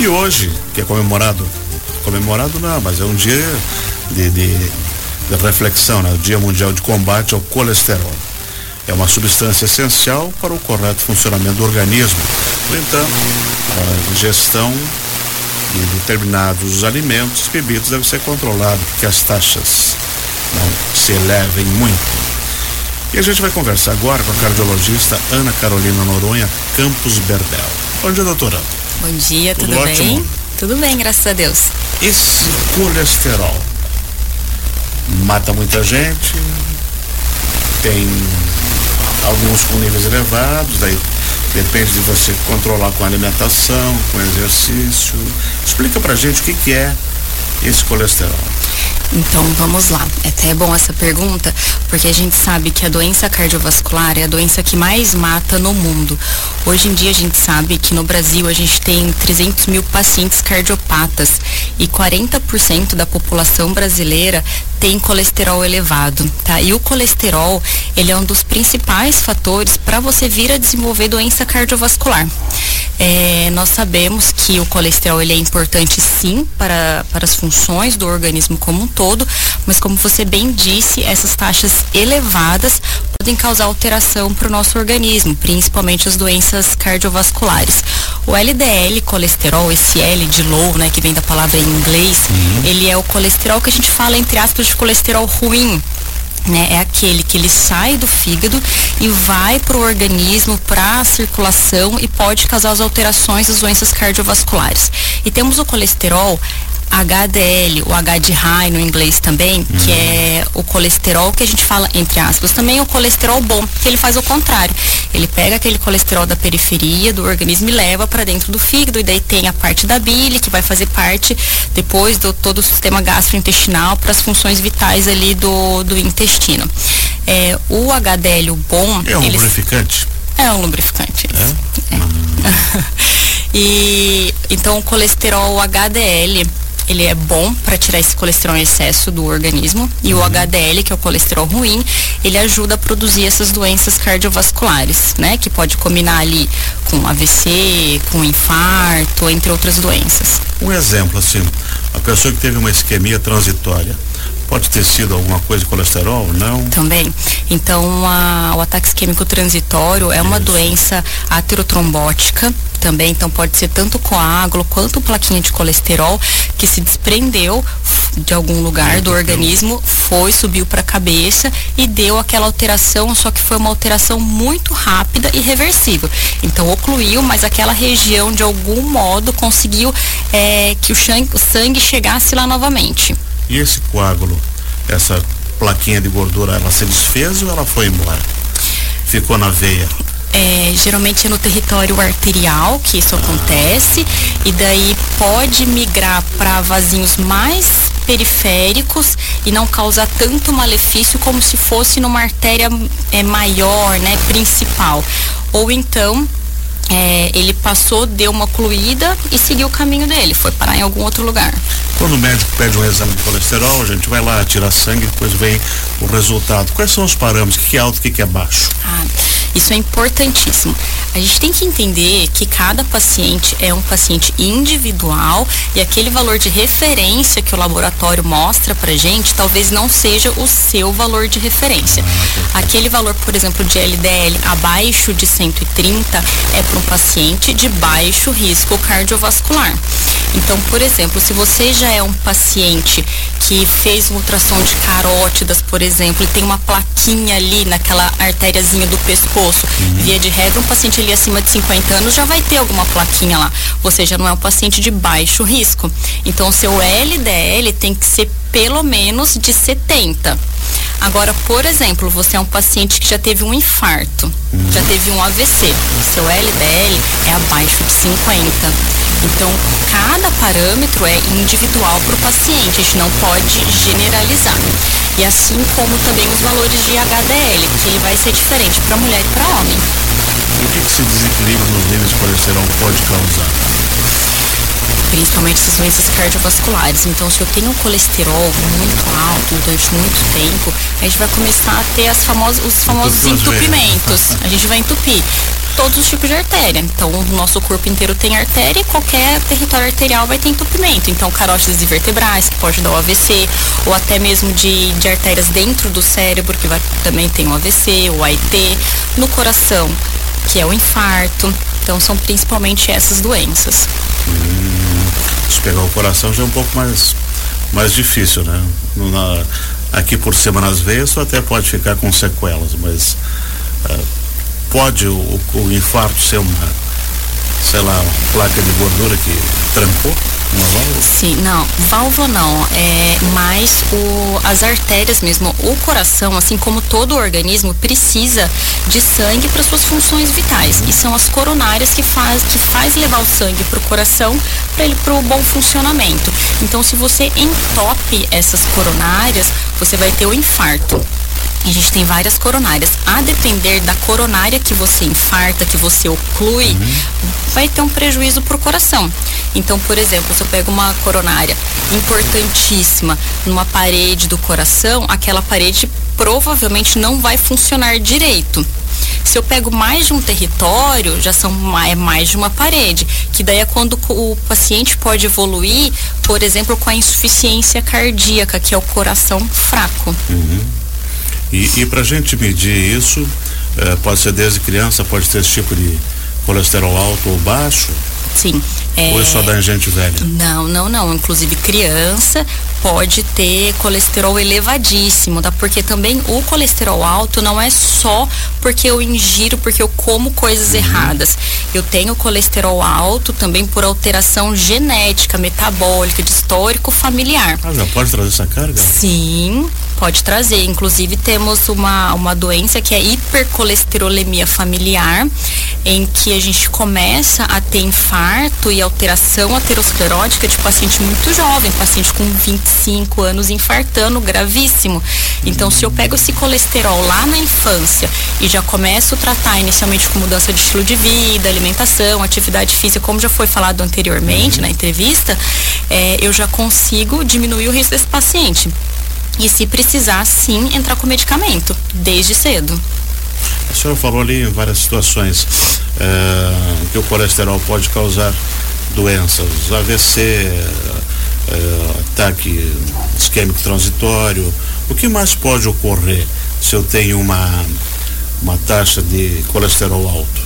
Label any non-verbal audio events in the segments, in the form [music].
E hoje, que é comemorado, comemorado não, mas é um dia de, de, de reflexão, né? O Dia Mundial de Combate ao Colesterol. É uma substância essencial para o correto funcionamento do organismo. No entanto, a ingestão de determinados alimentos e bebidas deve ser controlada, porque as taxas não se elevem muito. E a gente vai conversar agora com a cardiologista Ana Carolina Noronha Campos Berdel. Bom dia, doutora. Bom dia, tudo, tudo bem? Tudo bem, graças a Deus. Esse colesterol mata muita gente, tem alguns com níveis elevados, daí depende de você controlar com alimentação, com exercício. Explica pra gente o que, que é esse colesterol. Então vamos lá. É até bom essa pergunta, porque a gente sabe que a doença cardiovascular é a doença que mais mata no mundo. Hoje em dia a gente sabe que no Brasil a gente tem 300 mil pacientes cardiopatas e 40% da população brasileira tem colesterol elevado, tá? E o colesterol, ele é um dos principais fatores para você vir a desenvolver doença cardiovascular. É, nós sabemos que o colesterol ele é importante sim para, para as funções do organismo como um todo, mas como você bem disse, essas taxas elevadas podem causar alteração para o nosso organismo, principalmente as doenças cardiovasculares. O LDL colesterol, esse L de low, né, que vem da palavra em inglês, uhum. ele é o colesterol que a gente fala entre aspas de colesterol ruim, né, é aquele que ele sai do fígado e vai para o organismo, para a circulação e pode causar as alterações das doenças cardiovasculares. E temos o colesterol HDL, o H de high no inglês também, uhum. que é o colesterol que a gente fala, entre aspas, também é o colesterol bom, que ele faz o contrário. Ele pega aquele colesterol da periferia do organismo e leva para dentro do fígado, e daí tem a parte da bile, que vai fazer parte depois do todo o sistema gastrointestinal para as funções vitais ali do, do intestino. É, o HDL, o bom. É um ele... lubrificante? É um lubrificante. É? É. Hum. [laughs] e então o colesterol HDL ele é bom para tirar esse colesterol em excesso do organismo e uhum. o HDL, que é o colesterol ruim, ele ajuda a produzir essas doenças cardiovasculares, né? Que pode combinar ali com AVC, com infarto, entre outras doenças. Um exemplo assim, a pessoa que teve uma isquemia transitória, Pode ter sido alguma coisa de colesterol, não? Também. Então, a, o ataque isquêmico transitório é Isso. uma doença aterotrombótica também, então pode ser tanto coágulo quanto plaquinha de colesterol que se desprendeu de algum lugar do organismo, foi, subiu para a cabeça e deu aquela alteração, só que foi uma alteração muito rápida e reversível. Então ocluiu, mas aquela região de algum modo conseguiu é, que o sangue chegasse lá novamente. E esse coágulo, essa plaquinha de gordura, ela se desfez ou ela foi embora? Ficou na veia? É, geralmente é no território arterial que isso ah. acontece e daí pode migrar para vasinhos mais periféricos e não causar tanto malefício como se fosse numa artéria é, maior, né, principal. Ou então é, ele passou, deu uma ocluída e seguiu o caminho dele, foi parar em algum outro lugar. Quando o médico pede um exame de colesterol, a gente vai lá, tira sangue, depois vem o resultado. Quais são os parâmetros? O que é alto, o que é baixo? Ah, isso é importantíssimo. A gente tem que entender que cada paciente é um paciente individual e aquele valor de referência que o laboratório mostra pra gente talvez não seja o seu valor de referência. Aquele valor, por exemplo, de LDL abaixo de 130 é para um paciente de baixo risco cardiovascular. Então, por exemplo, se você já é um paciente que fez um ultrassom de carótidas, por exemplo, e tem uma plaquinha ali naquela artériazinha do pescoço, uhum. via de regra, um paciente ali acima de 50 anos já vai ter alguma plaquinha lá. Você já não é um paciente de baixo risco. Então, o seu LDL tem que ser pelo menos de 70. Agora, por exemplo, você é um paciente que já teve um infarto, já teve um AVC, o seu LDL é abaixo de 50. Então, cada parâmetro é individual para o paciente, a gente não pode generalizar. E assim como também os valores de HDL, que ele vai ser diferente para mulher e para homem. E o que, que esse desequilíbrio nos níveis de colesterol pode causar? Principalmente essas doenças cardiovasculares. Então, se eu tenho colesterol muito alto durante muito tempo, a gente vai começar a ter as famosas, os famosos entupimentos. A gente vai entupir todos os tipos de artéria. Então, o nosso corpo inteiro tem artéria e qualquer território arterial vai ter entupimento. Então, carótides vertebrais, que pode dar o AVC, ou até mesmo de, de artérias dentro do cérebro, que vai, também tem o AVC, o AIT. No coração, que é o infarto. Então, são principalmente essas doenças. Pegar o coração já é um pouco mais, mais difícil, né? Na, aqui por cima nas veias, até pode ficar com sequelas, mas. Uh, pode o, o infarto ser uma, sei lá, uma placa de gordura que trancou? Uma válvula? Sim, não, válvula não, é mais o, as artérias mesmo, o coração, assim como todo o organismo, precisa de sangue para suas funções vitais. Uhum. E são as coronárias que faz, que faz levar o sangue para o coração para ele para o bom funcionamento. Então, se você entope essas coronárias, você vai ter o infarto. A gente tem várias coronárias. A depender da coronária que você infarta, que você oclui, uhum. vai ter um prejuízo para o coração. Então, por exemplo, se eu pego uma coronária importantíssima numa parede do coração, aquela parede provavelmente não vai funcionar direito. Se eu pego mais de um território, já são é mais de uma parede, que daí é quando o paciente pode evoluir, por exemplo, com a insuficiência cardíaca, que é o coração fraco. Uhum. E, e para a gente medir isso, eh, pode ser desde criança, pode ter esse tipo de colesterol alto ou baixo? Sim. É... Ou é só da gente velha? Não, não, não. Inclusive criança pode ter colesterol elevadíssimo, tá? Porque também o colesterol alto não é só porque eu ingiro, porque eu como coisas uhum. erradas. Eu tenho colesterol alto também por alteração genética, metabólica, de histórico familiar. Ah, já pode trazer essa carga? Sim, pode trazer. Inclusive temos uma, uma doença que é hipercolesterolemia familiar, em que a gente começa a ter infarto e alteração aterosclerótica de paciente muito jovem, paciente com 25 anos infartando, gravíssimo. Então, se eu pego esse colesterol lá na infância e já começo a tratar inicialmente com mudança de estilo de vida, alimentação, atividade física, como já foi falado anteriormente uhum. na entrevista, é, eu já consigo diminuir o risco desse paciente. E se precisar, sim, entrar com medicamento, desde cedo. A senhora falou ali em várias situações é, que o colesterol pode causar doenças, AVC, é, ataque isquêmico transitório. O que mais pode ocorrer se eu tenho uma, uma taxa de colesterol alto?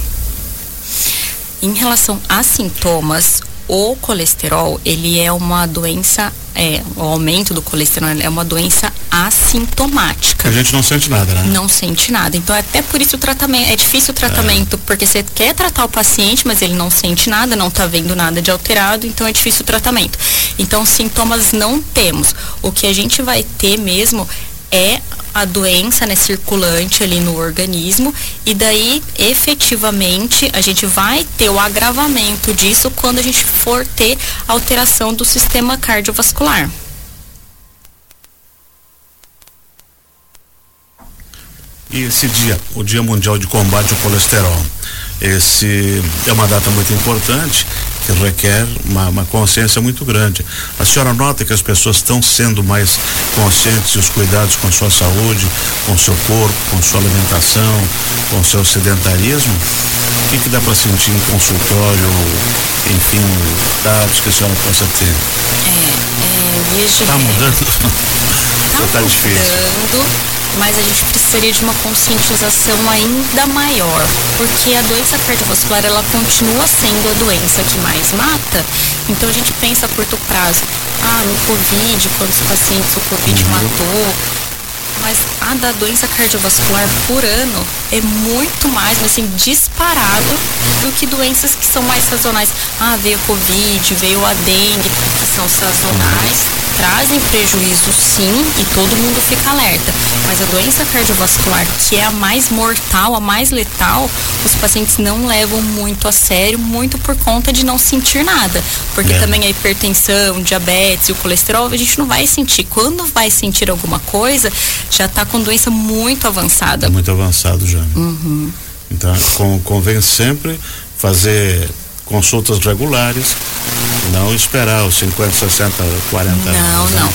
Em relação a sintomas, o colesterol, ele é uma doença, é, o aumento do colesterol é uma doença assintomática. A gente não sente nada, né? Não sente nada. Então, até por isso o tratamento, é difícil o tratamento, é. porque você quer tratar o paciente, mas ele não sente nada, não está vendo nada de alterado, então é difícil o tratamento. Então, sintomas não temos. O que a gente vai ter mesmo é a doença né, circulante ali no organismo e daí efetivamente a gente vai ter o agravamento disso quando a gente for ter alteração do sistema cardiovascular. E esse dia, o Dia Mundial de Combate ao Colesterol, esse é uma data muito importante que requer uma, uma, consciência muito grande. A senhora nota que as pessoas estão sendo mais conscientes dos cuidados com a sua saúde, com o seu corpo, com sua alimentação, com o seu sedentarismo? O que, que dá para sentir em consultório, enfim, dados que a senhora possa ter? É, é, Está mudando? Está tá difícil mas a gente precisaria de uma conscientização ainda maior, porque a doença cardiovascular ela continua sendo a doença que mais mata. Então a gente pensa a curto prazo, ah, no Covid, quantos pacientes o Covid uhum. matou, mas a da doença cardiovascular por ano é muito mais, assim, disparado do que doenças que são mais sazonais. Ah, veio Covid, veio a dengue, que são sazonais trazem prejuízo sim e todo mundo fica alerta. Mas a doença cardiovascular, que é a mais mortal, a mais letal, os pacientes não levam muito a sério, muito por conta de não sentir nada. Porque é. também a hipertensão, diabetes e o colesterol, a gente não vai sentir. Quando vai sentir alguma coisa, já está com doença muito avançada. Tá muito avançado já. Uhum. Então, convém sempre fazer consultas regulares, não esperar os 50, 60, 40 não, anos. Não, não.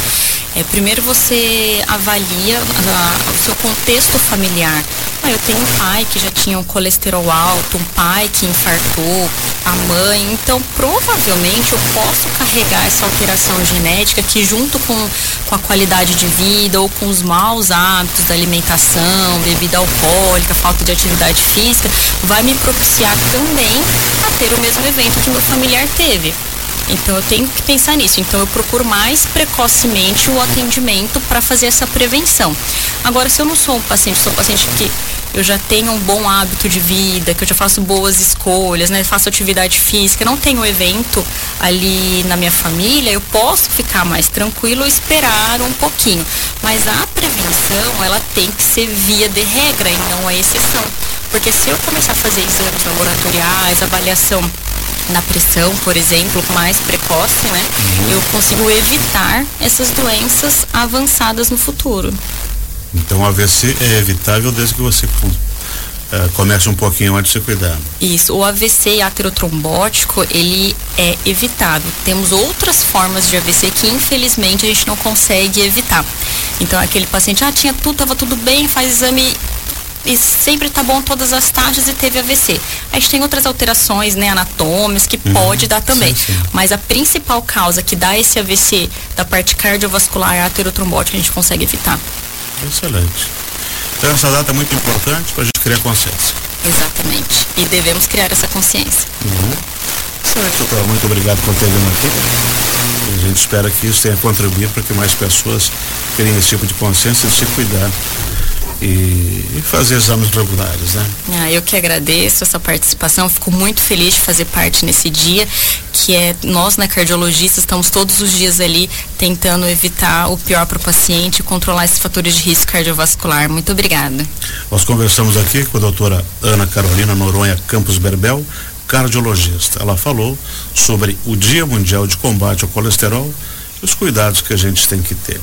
É, primeiro você avalia a, o seu contexto familiar. Ah, eu tenho um pai que já tinha um colesterol alto, um pai que infartou, a mãe. Então, provavelmente eu posso carregar essa alteração genética que, junto com, com a qualidade de vida ou com os maus hábitos da alimentação, bebida alcoólica, falta de atividade física, vai me propiciar também a ter o mesmo evento que meu familiar teve. Então eu tenho que pensar nisso. Então eu procuro mais precocemente o atendimento para fazer essa prevenção. Agora, se eu não sou um paciente, sou um paciente que eu já tenho um bom hábito de vida, que eu já faço boas escolhas, né? Faço atividade física, não tenho evento ali na minha família, eu posso ficar mais tranquilo e esperar um pouquinho. Mas a prevenção, ela tem que ser via de regra e não a exceção. Porque se eu começar a fazer exames laboratoriais, avaliação na pressão, por exemplo, mais precoce, né? Uhum. Eu consigo evitar essas doenças avançadas no futuro. Então, o AVC é evitável desde que você uh, comece um pouquinho antes de se cuidar. Isso, o AVC aterotrombótico, ele é evitável. Temos outras formas de AVC que, infelizmente, a gente não consegue evitar. Então, aquele paciente, ah, tinha tudo, estava tudo bem, faz exame e sempre tá bom todas as taxas e teve AVC. A gente tem outras alterações, né, anatômicas que uhum, pode dar também. Sim, sim. Mas a principal causa que dá esse AVC da parte cardiovascular e aterotrombótica a gente consegue evitar. Excelente. Então essa data é muito importante para a gente criar consciência. Exatamente. E devemos criar essa consciência. Uhum. Excelente, doutor. Muito obrigado por ter vindo aqui. A gente espera que isso tenha contribuído para que mais pessoas tenham esse tipo de consciência e se cuidar e, fazer exames regulares, né? Ah, eu que agradeço essa participação, fico muito feliz de fazer parte nesse dia, que é nós, né, cardiologistas, estamos todos os dias ali tentando evitar o pior para o paciente e controlar esses fatores de risco cardiovascular. Muito obrigada. Nós conversamos aqui com a doutora Ana Carolina Noronha Campos Berbel, cardiologista. Ela falou sobre o Dia Mundial de Combate ao Colesterol e os cuidados que a gente tem que ter.